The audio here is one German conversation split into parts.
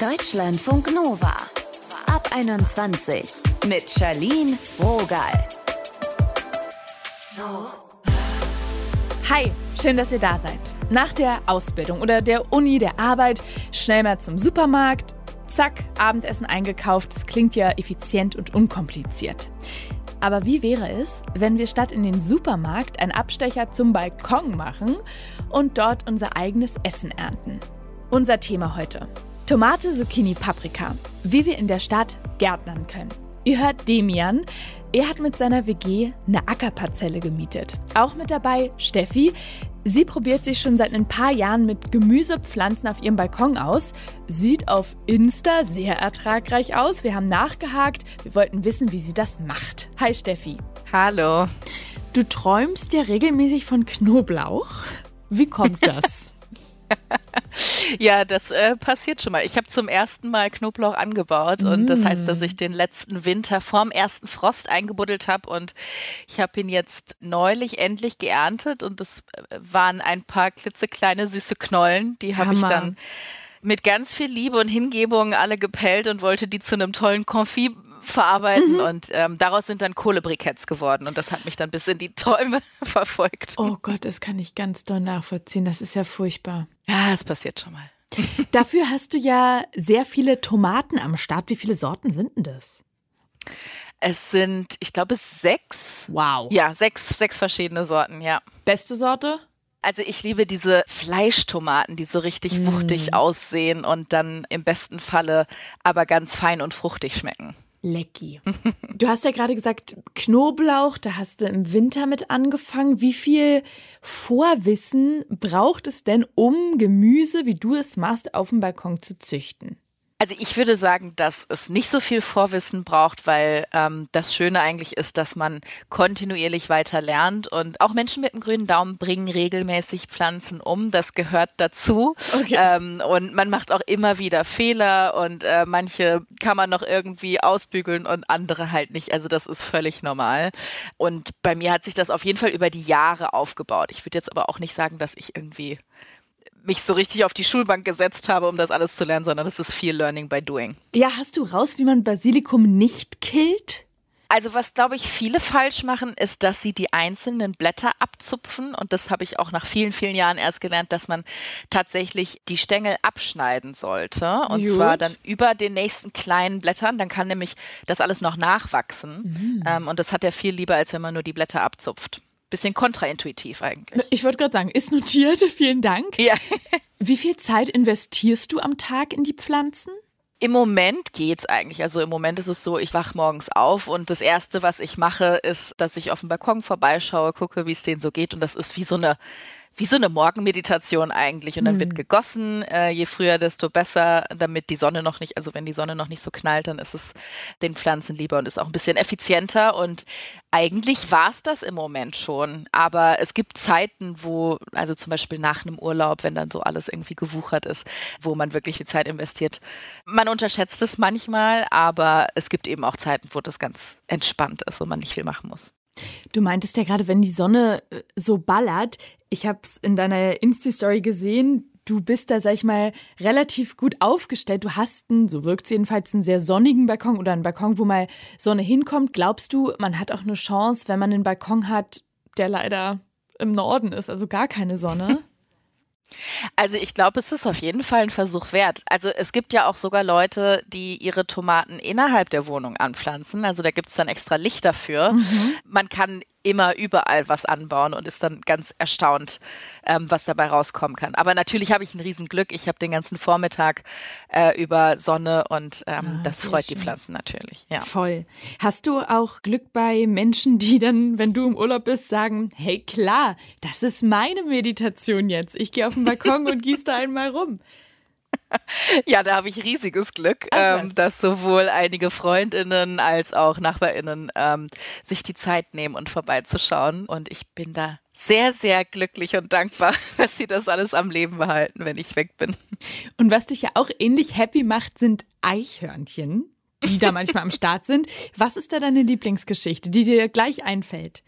Deutschlandfunk Nova. Ab 21 mit Charlene Rogal. Hi, schön, dass ihr da seid. Nach der Ausbildung oder der Uni, der Arbeit, schnell mal zum Supermarkt, zack, Abendessen eingekauft. Das klingt ja effizient und unkompliziert. Aber wie wäre es, wenn wir statt in den Supermarkt einen Abstecher zum Balkon machen und dort unser eigenes Essen ernten? Unser Thema heute. Tomate, Zucchini, Paprika. Wie wir in der Stadt gärtnern können. Ihr hört Demian. Er hat mit seiner WG eine Ackerparzelle gemietet. Auch mit dabei Steffi. Sie probiert sich schon seit ein paar Jahren mit Gemüsepflanzen auf ihrem Balkon aus. Sieht auf Insta sehr ertragreich aus. Wir haben nachgehakt. Wir wollten wissen, wie sie das macht. Hi Steffi. Hallo. Du träumst ja regelmäßig von Knoblauch. Wie kommt das? ja, das äh, passiert schon mal. Ich habe zum ersten Mal Knoblauch angebaut mm. und das heißt, dass mm. ich den letzten Winter vorm ersten Frost eingebuddelt habe und ich habe ihn jetzt neulich endlich geerntet und das äh, waren ein paar klitzekleine süße Knollen, die habe ich dann mit ganz viel Liebe und Hingebung alle gepellt und wollte die zu einem tollen Konfit verarbeiten mhm. und ähm, daraus sind dann Kohlebriketts geworden und das hat mich dann bis in die Träume verfolgt. Oh Gott, das kann ich ganz doll nachvollziehen. Das ist ja furchtbar. Ja, das passiert schon mal. Dafür hast du ja sehr viele Tomaten am Start. Wie viele Sorten sind denn das? Es sind, ich glaube, sechs. Wow. Ja, sechs, sechs verschiedene Sorten, ja. Beste Sorte? Also ich liebe diese Fleischtomaten, die so richtig mm. wuchtig aussehen und dann im besten Falle aber ganz fein und fruchtig schmecken. Lecki. Du hast ja gerade gesagt, Knoblauch, da hast du im Winter mit angefangen. Wie viel Vorwissen braucht es denn, um Gemüse, wie du es machst, auf dem Balkon zu züchten? Also ich würde sagen, dass es nicht so viel Vorwissen braucht, weil ähm, das Schöne eigentlich ist, dass man kontinuierlich weiter lernt und auch Menschen mit einem grünen Daumen bringen regelmäßig Pflanzen um. Das gehört dazu. Okay. Ähm, und man macht auch immer wieder Fehler und äh, manche kann man noch irgendwie ausbügeln und andere halt nicht. Also das ist völlig normal. Und bei mir hat sich das auf jeden Fall über die Jahre aufgebaut. Ich würde jetzt aber auch nicht sagen, dass ich irgendwie mich so richtig auf die Schulbank gesetzt habe, um das alles zu lernen, sondern es ist viel Learning by Doing. Ja, hast du raus, wie man Basilikum nicht killt? Also was, glaube ich, viele falsch machen, ist, dass sie die einzelnen Blätter abzupfen. Und das habe ich auch nach vielen, vielen Jahren erst gelernt, dass man tatsächlich die Stängel abschneiden sollte. Und Gut. zwar dann über den nächsten kleinen Blättern. Dann kann nämlich das alles noch nachwachsen. Mhm. Ähm, und das hat er viel lieber, als wenn man nur die Blätter abzupft bisschen kontraintuitiv eigentlich. Ich wollte gerade sagen, ist notiert, vielen Dank. Ja. Wie viel Zeit investierst du am Tag in die Pflanzen? Im Moment geht's eigentlich. Also im Moment ist es so, ich wach morgens auf und das erste, was ich mache, ist, dass ich auf dem Balkon vorbeischaue, gucke, wie es denen so geht und das ist wie so eine wie so eine Morgenmeditation eigentlich. Und dann mhm. wird gegossen, äh, je früher, desto besser, damit die Sonne noch nicht, also wenn die Sonne noch nicht so knallt, dann ist es den Pflanzen lieber und ist auch ein bisschen effizienter. Und eigentlich war es das im Moment schon. Aber es gibt Zeiten, wo, also zum Beispiel nach einem Urlaub, wenn dann so alles irgendwie gewuchert ist, wo man wirklich viel Zeit investiert. Man unterschätzt es manchmal, aber es gibt eben auch Zeiten, wo das ganz entspannt ist und man nicht viel machen muss. Du meintest ja gerade, wenn die Sonne äh, so ballert, ich habe es in deiner Insta-Story gesehen, du bist da, sag ich mal, relativ gut aufgestellt. Du hast einen, so wirkt es jedenfalls, einen sehr sonnigen Balkon oder einen Balkon, wo mal Sonne hinkommt. Glaubst du, man hat auch eine Chance, wenn man einen Balkon hat, der leider im Norden ist, also gar keine Sonne? Also ich glaube, es ist auf jeden Fall ein Versuch wert. Also es gibt ja auch sogar Leute, die ihre Tomaten innerhalb der Wohnung anpflanzen. Also da gibt es dann extra Licht dafür. Mhm. Man kann immer überall was anbauen und ist dann ganz erstaunt, ähm, was dabei rauskommen kann. Aber natürlich habe ich ein Riesenglück. Ich habe den ganzen Vormittag äh, über Sonne und ähm, ah, das freut schön. die Pflanzen natürlich. Ja. Voll. Hast du auch Glück bei Menschen, die dann, wenn du im Urlaub bist, sagen, hey klar, das ist meine Meditation jetzt. Ich gehe auf den Balkon und gieße da einmal rum. Ja, da habe ich riesiges Glück, Ach, ähm, dass sowohl einige Freundinnen als auch Nachbarinnen ähm, sich die Zeit nehmen und vorbeizuschauen. Und ich bin da sehr, sehr glücklich und dankbar, dass sie das alles am Leben behalten, wenn ich weg bin. Und was dich ja auch ähnlich happy macht, sind Eichhörnchen, die da manchmal am Start sind. Was ist da deine Lieblingsgeschichte, die dir gleich einfällt?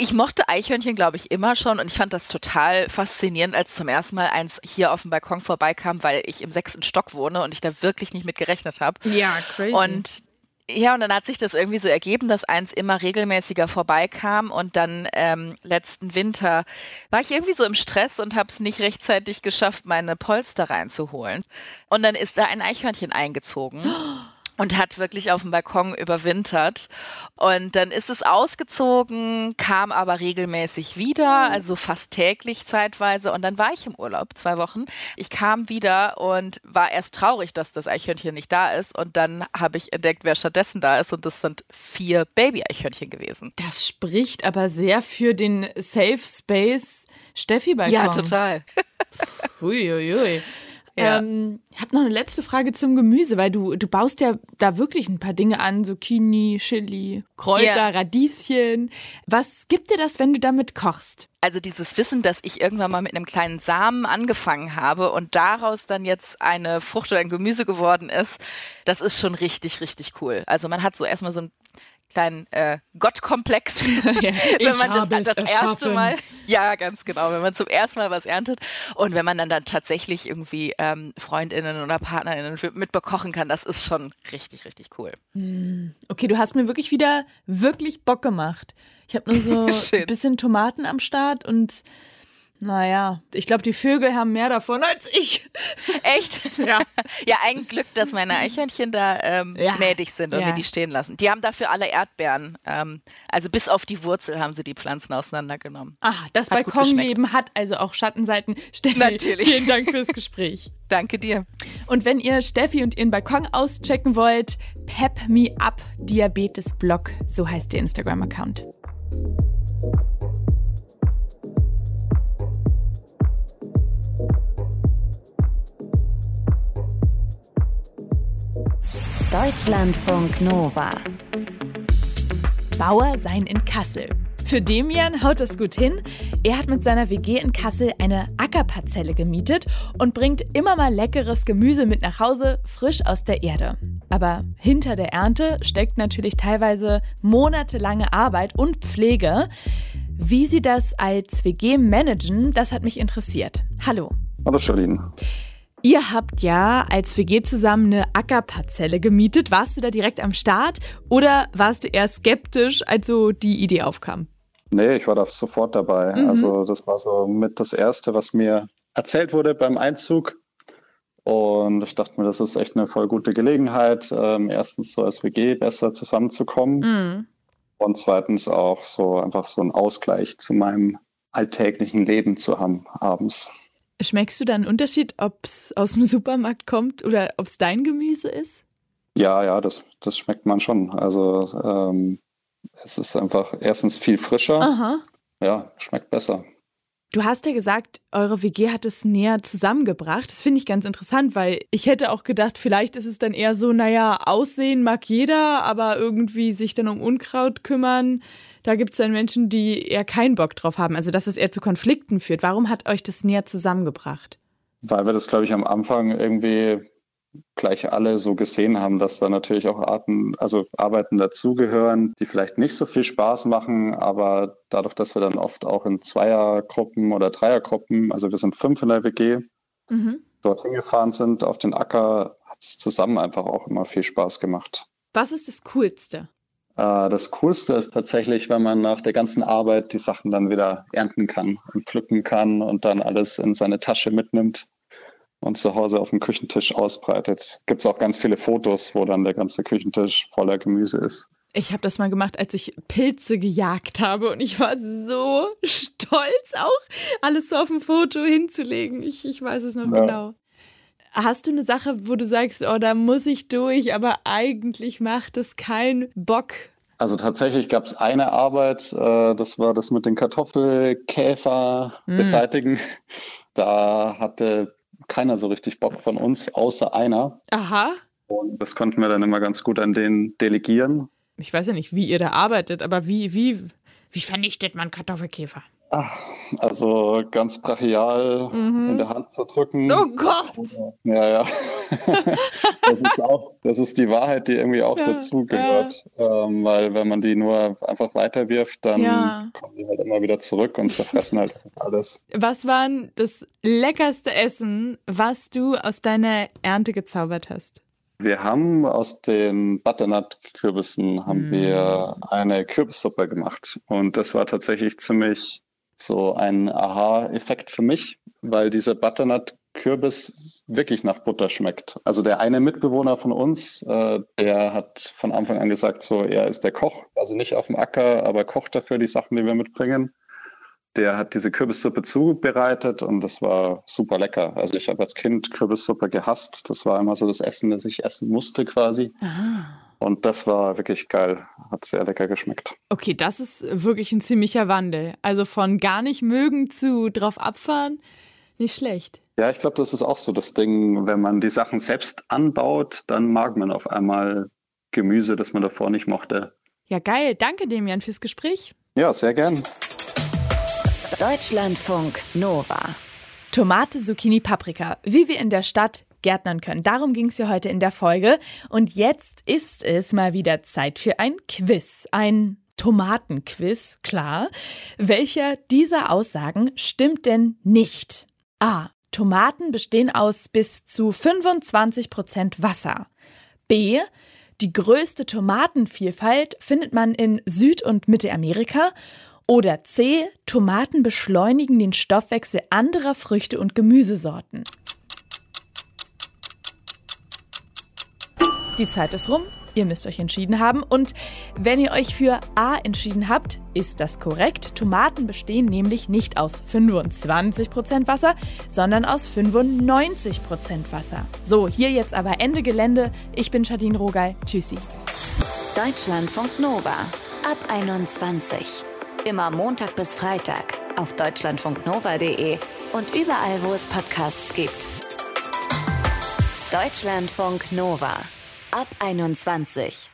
Ich mochte Eichhörnchen, glaube ich, immer schon und ich fand das total faszinierend, als zum ersten Mal eins hier auf dem Balkon vorbeikam, weil ich im sechsten Stock wohne und ich da wirklich nicht mit gerechnet habe. Ja, crazy. Und ja, und dann hat sich das irgendwie so ergeben, dass eins immer regelmäßiger vorbeikam und dann ähm, letzten Winter war ich irgendwie so im Stress und habe es nicht rechtzeitig geschafft, meine Polster reinzuholen. Und dann ist da ein Eichhörnchen eingezogen. und hat wirklich auf dem Balkon überwintert. Und dann ist es ausgezogen, kam aber regelmäßig wieder, mhm. also fast täglich zeitweise. Und dann war ich im Urlaub, zwei Wochen. Ich kam wieder und war erst traurig, dass das Eichhörnchen nicht da ist. Und dann habe ich entdeckt, wer stattdessen da ist. Und das sind vier Baby-Eichhörnchen gewesen. Das spricht aber sehr für den Safe Space Steffi-Balkon. Ja, total. Uiuiui. Ui, ui. Ja. Ähm, ich habe noch eine letzte Frage zum Gemüse, weil du, du baust ja da wirklich ein paar Dinge an, Zucchini, Chili, Kräuter, ja. Radieschen. Was gibt dir das, wenn du damit kochst? Also dieses Wissen, dass ich irgendwann mal mit einem kleinen Samen angefangen habe und daraus dann jetzt eine Frucht oder ein Gemüse geworden ist, das ist schon richtig, richtig cool. Also man hat so erstmal so ein kleinen äh, Gottkomplex, ja, wenn man das, das erste Mal, ja ganz genau, wenn man zum ersten Mal was erntet und wenn man dann dann tatsächlich irgendwie ähm, Freundinnen oder Partnerinnen mitbekochen kann, das ist schon richtig richtig cool. Hm. Okay, du hast mir wirklich wieder wirklich Bock gemacht. Ich habe nur so ein bisschen Tomaten am Start und naja, ich glaube, die Vögel haben mehr davon als ich. Echt? Ja. ja, ein Glück, dass meine Eichhörnchen da ähm, ja. gnädig sind und ja. wir die stehen lassen. Die haben dafür alle Erdbeeren. Ähm, also bis auf die Wurzel haben sie die Pflanzen auseinandergenommen. Ah, das hat Balkonleben hat also auch Schattenseiten. Steffi, Natürlich. vielen Dank fürs Gespräch. Danke dir. Und wenn ihr Steffi und ihren Balkon auschecken wollt, Pep Me Up Diabetes Blog, so heißt der Instagram-Account. Deutschlandfunk Nova. Bauer sein in Kassel. Für Demian haut das gut hin. Er hat mit seiner WG in Kassel eine Ackerparzelle gemietet und bringt immer mal leckeres Gemüse mit nach Hause, frisch aus der Erde. Aber hinter der Ernte steckt natürlich teilweise monatelange Arbeit und Pflege. Wie sie das als WG managen, das hat mich interessiert. Hallo. Hallo Charlene. Ihr habt ja als WG zusammen eine Ackerparzelle gemietet. Warst du da direkt am Start oder warst du eher skeptisch, als so die Idee aufkam? Nee, ich war da sofort dabei. Mhm. Also das war so mit das Erste, was mir erzählt wurde beim Einzug. Und ich dachte mir, das ist echt eine voll gute Gelegenheit, ähm, erstens so als WG besser zusammenzukommen mhm. und zweitens auch so einfach so einen Ausgleich zu meinem alltäglichen Leben zu haben abends. Schmeckst du da einen Unterschied, ob es aus dem Supermarkt kommt oder ob es dein Gemüse ist? Ja, ja, das, das schmeckt man schon. Also ähm, es ist einfach erstens viel frischer. Aha. Ja, schmeckt besser. Du hast ja gesagt, eure WG hat es näher zusammengebracht. Das finde ich ganz interessant, weil ich hätte auch gedacht, vielleicht ist es dann eher so, naja, Aussehen mag jeder, aber irgendwie sich dann um Unkraut kümmern, da gibt es dann Menschen, die eher keinen Bock drauf haben. Also, dass es eher zu Konflikten führt. Warum hat euch das näher zusammengebracht? Weil wir das, glaube ich, am Anfang irgendwie gleich alle so gesehen haben, dass da natürlich auch Arten, also Arbeiten dazugehören, die vielleicht nicht so viel Spaß machen, aber dadurch, dass wir dann oft auch in Zweiergruppen oder Dreiergruppen, also wir sind fünf in der WG, mhm. dorthin gefahren sind auf den Acker, hat es zusammen einfach auch immer viel Spaß gemacht. Was ist das Coolste? Äh, das Coolste ist tatsächlich, wenn man nach der ganzen Arbeit die Sachen dann wieder ernten kann und pflücken kann und dann alles in seine Tasche mitnimmt und zu Hause auf dem Küchentisch ausbreitet. Gibt es auch ganz viele Fotos, wo dann der ganze Küchentisch voller Gemüse ist. Ich habe das mal gemacht, als ich Pilze gejagt habe und ich war so stolz auch, alles so auf dem Foto hinzulegen. Ich, ich weiß es noch ja. genau. Hast du eine Sache, wo du sagst, oh, da muss ich durch, aber eigentlich macht es keinen Bock? Also tatsächlich gab es eine Arbeit, äh, das war das mit den Kartoffelkäfer mm. beseitigen. Da hatte keiner so richtig Bock von uns, außer einer. Aha. Und das konnten wir dann immer ganz gut an den delegieren. Ich weiß ja nicht, wie ihr da arbeitet, aber wie, wie, wie vernichtet man Kartoffelkäfer? Ach, also ganz brachial mhm. in der Hand zu drücken. Oh Gott! Ja, ja. das, ist auch, das ist die Wahrheit, die irgendwie auch ja, dazu gehört. Ja. Ähm, weil wenn man die nur einfach weiterwirft, dann ja. kommen die halt immer wieder zurück und zerfressen halt alles. Was war das leckerste Essen, was du aus deiner Ernte gezaubert hast? Wir haben aus den Butternut-Kürbissen haben mm. wir eine Kürbissuppe gemacht. Und das war tatsächlich ziemlich so ein Aha-Effekt für mich, weil dieser Butternut-Kürbis wirklich nach Butter schmeckt. Also der eine Mitbewohner von uns, äh, der hat von Anfang an gesagt, so er ist der Koch, also nicht auf dem Acker, aber kocht dafür die Sachen, die wir mitbringen der hat diese Kürbissuppe zubereitet und das war super lecker. Also ich habe als Kind Kürbissuppe gehasst. Das war immer so das Essen, das ich essen musste quasi. Aha. Und das war wirklich geil. Hat sehr lecker geschmeckt. Okay, das ist wirklich ein ziemlicher Wandel. Also von gar nicht mögen zu drauf abfahren, nicht schlecht. Ja, ich glaube, das ist auch so das Ding. Wenn man die Sachen selbst anbaut, dann mag man auf einmal Gemüse, das man davor nicht mochte. Ja, geil. Danke, Demian, fürs Gespräch. Ja, sehr gern. Deutschlandfunk Nova. Tomate, Zucchini, Paprika. Wie wir in der Stadt gärtnern können. Darum ging es ja heute in der Folge. Und jetzt ist es mal wieder Zeit für ein Quiz. Ein Tomatenquiz, klar. Welcher dieser Aussagen stimmt denn nicht? A. Tomaten bestehen aus bis zu 25% Wasser. B. Die größte Tomatenvielfalt findet man in Süd- und Mittelamerika. Oder C. Tomaten beschleunigen den Stoffwechsel anderer Früchte und Gemüsesorten. Die Zeit ist rum. Ihr müsst euch entschieden haben. Und wenn ihr euch für A entschieden habt, ist das korrekt. Tomaten bestehen nämlich nicht aus 25% Wasser, sondern aus 95% Wasser. So, hier jetzt aber Ende Gelände. Ich bin Jadine Rogal. Tschüssi. Deutschlandfunk Nova. Ab 21. Immer Montag bis Freitag auf deutschlandfunknova.de und überall, wo es Podcasts gibt. Deutschlandfunk Nova ab 21.